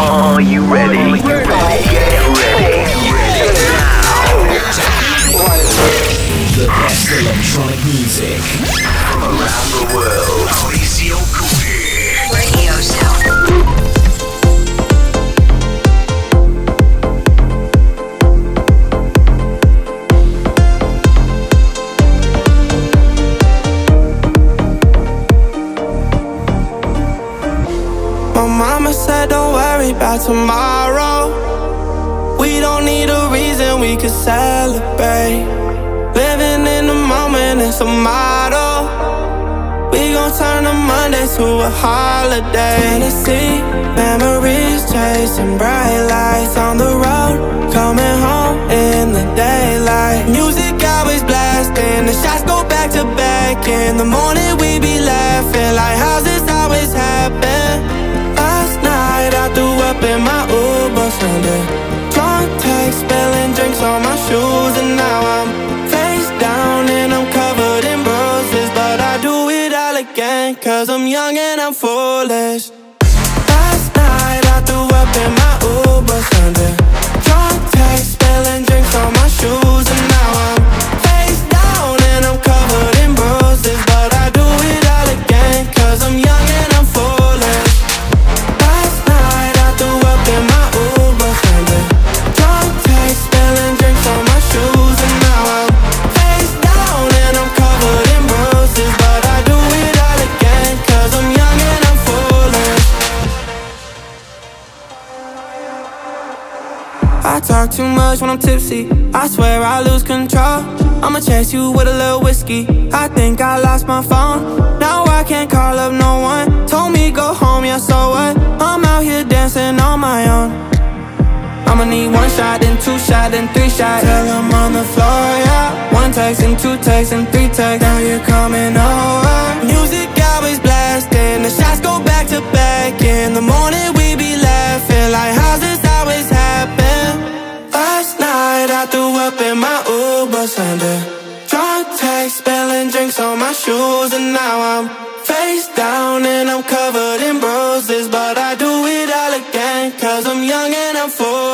Are you ready? Are you ready? Get ready. The best electronic music From around the world. Mauricio Cury. Radio Show. About tomorrow. We don't need a reason, we could celebrate. Living in the moment, it's a motto. We gon' turn a Monday to a holiday. Tennessee, memories chasing bright lights on the road. Coming home in the daylight. Music always blasting, the shots go back to back. In the morning, we be laughing like, How's this always happen? In my Uber Sunday. Drunk text, spilling drinks on my shoes, and now I'm face down and I'm covered in bruises. But I do it all again, cause I'm young and I'm foolish. I talk too much when I'm tipsy. I swear I lose control. I'ma chase you with a little whiskey. I think I lost my phone. Now I can't call up no one. Told me go home, yeah, so what? I'm out here dancing on my own. I'ma need one shot, then two shot, then three shot. Till I'm on the floor, yeah. One text and two texts and three texts. Now you're coming over. Music always blasting. The shots go back to back. In the morning we be laughing like, how's this I threw up in my Uber Sunday. Drunk text, spilling drinks on my shoes, and now I'm face down and I'm covered in bruises. But I do it all again, cause I'm young and I'm foolish.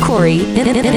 Corey in, in,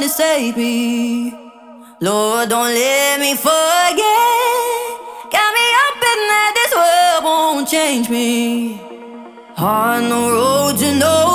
Lord, and save me. Lord, don't let me forget. Got me hoping that this world won't change me. On the road to know.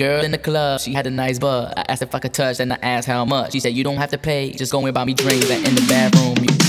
girl in the club. She had a nice butt. I asked if I could touch, and I asked how much. She said, You don't have to pay, just go and buy me drinks. And in the bathroom,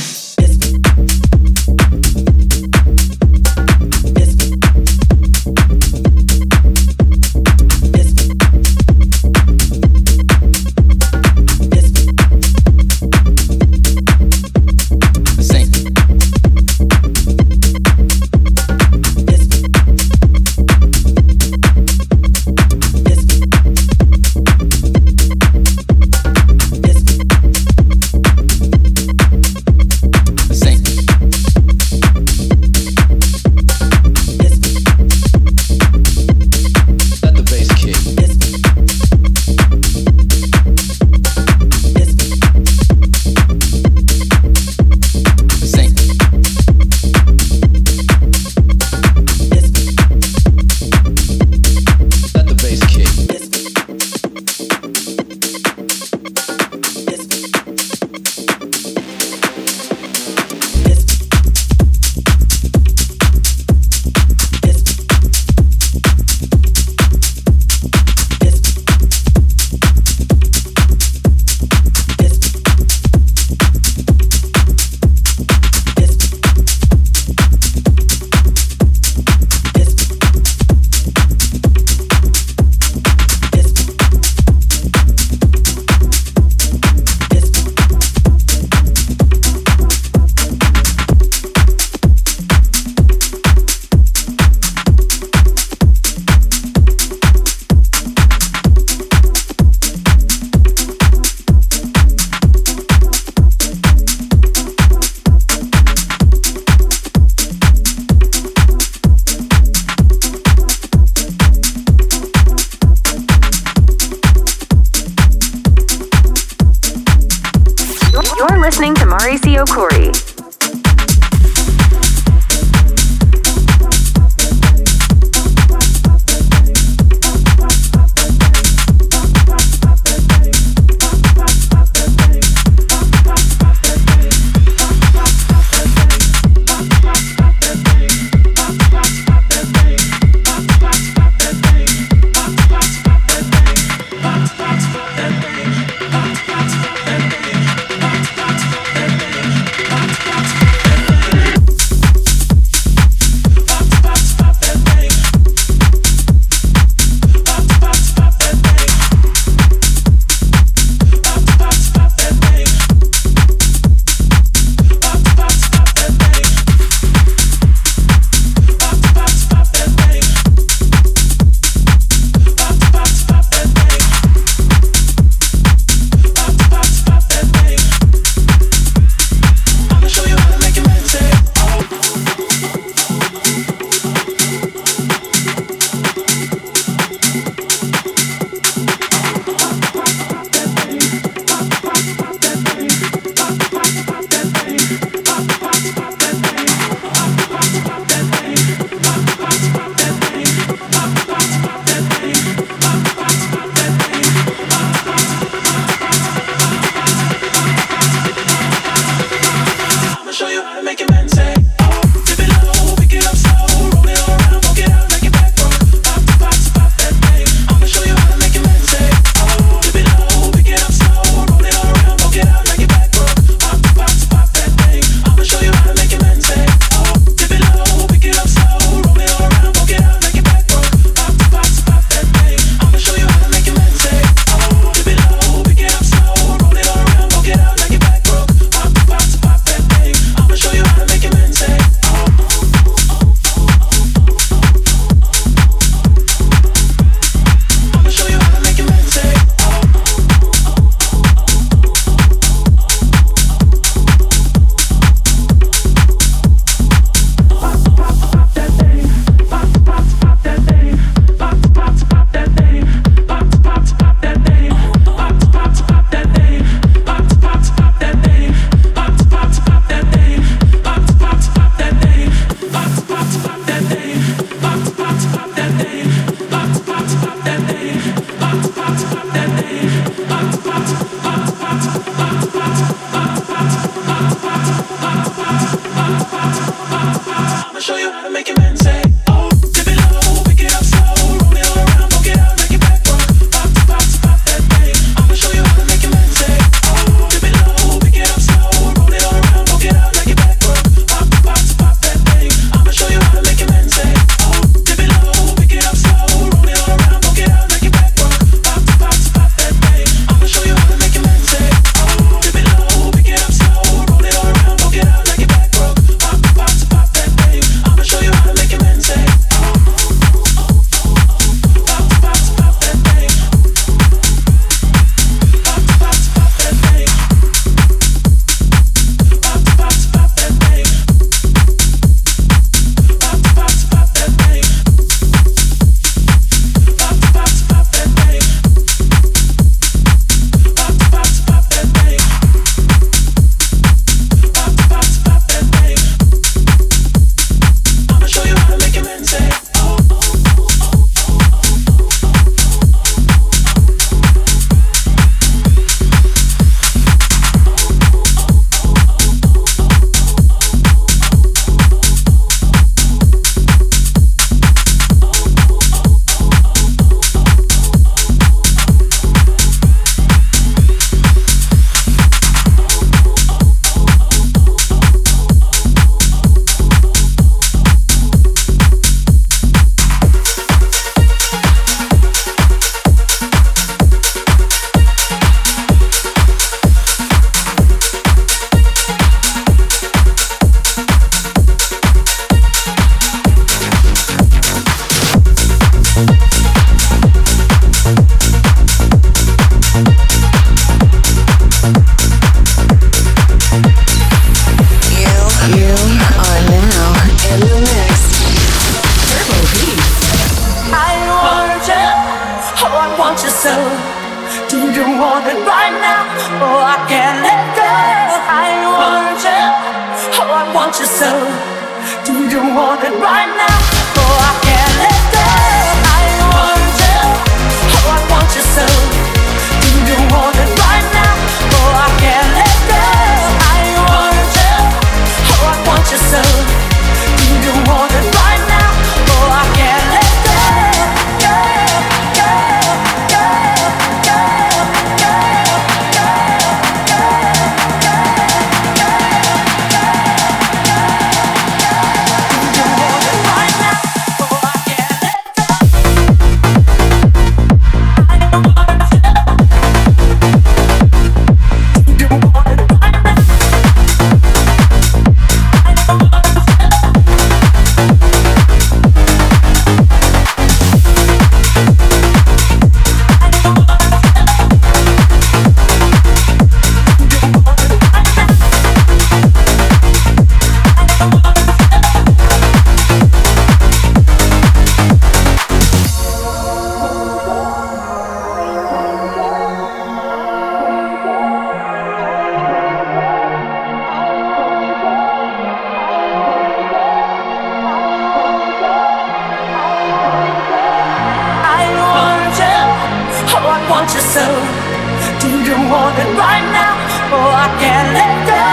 want it right now. Oh, I can't let go.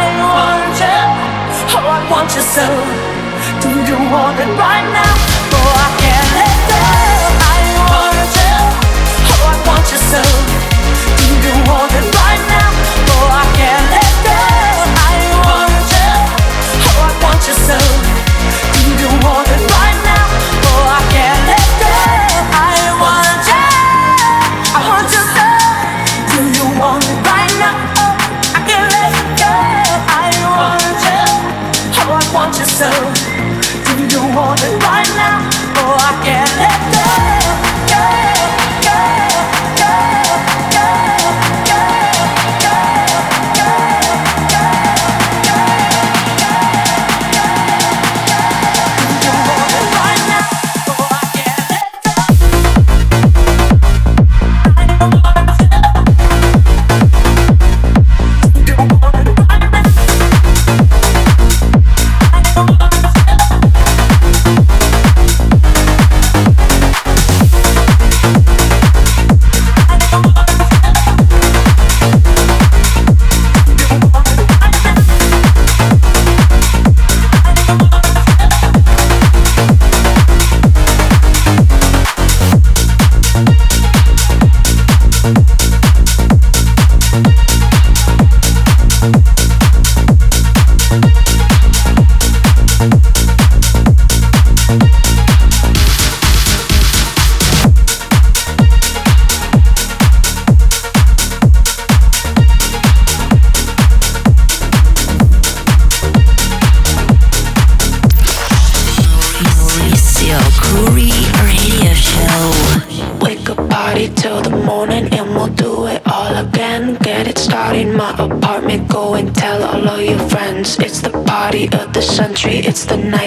I want you. Oh, I want you so. Do you want it right now? Oh, I can't let go. I want you. Oh, I want you so. Do you want it?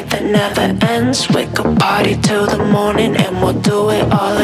that never ends. We could party till the morning and we'll do it all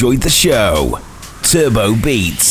enjoyed the show. Turbo Beats.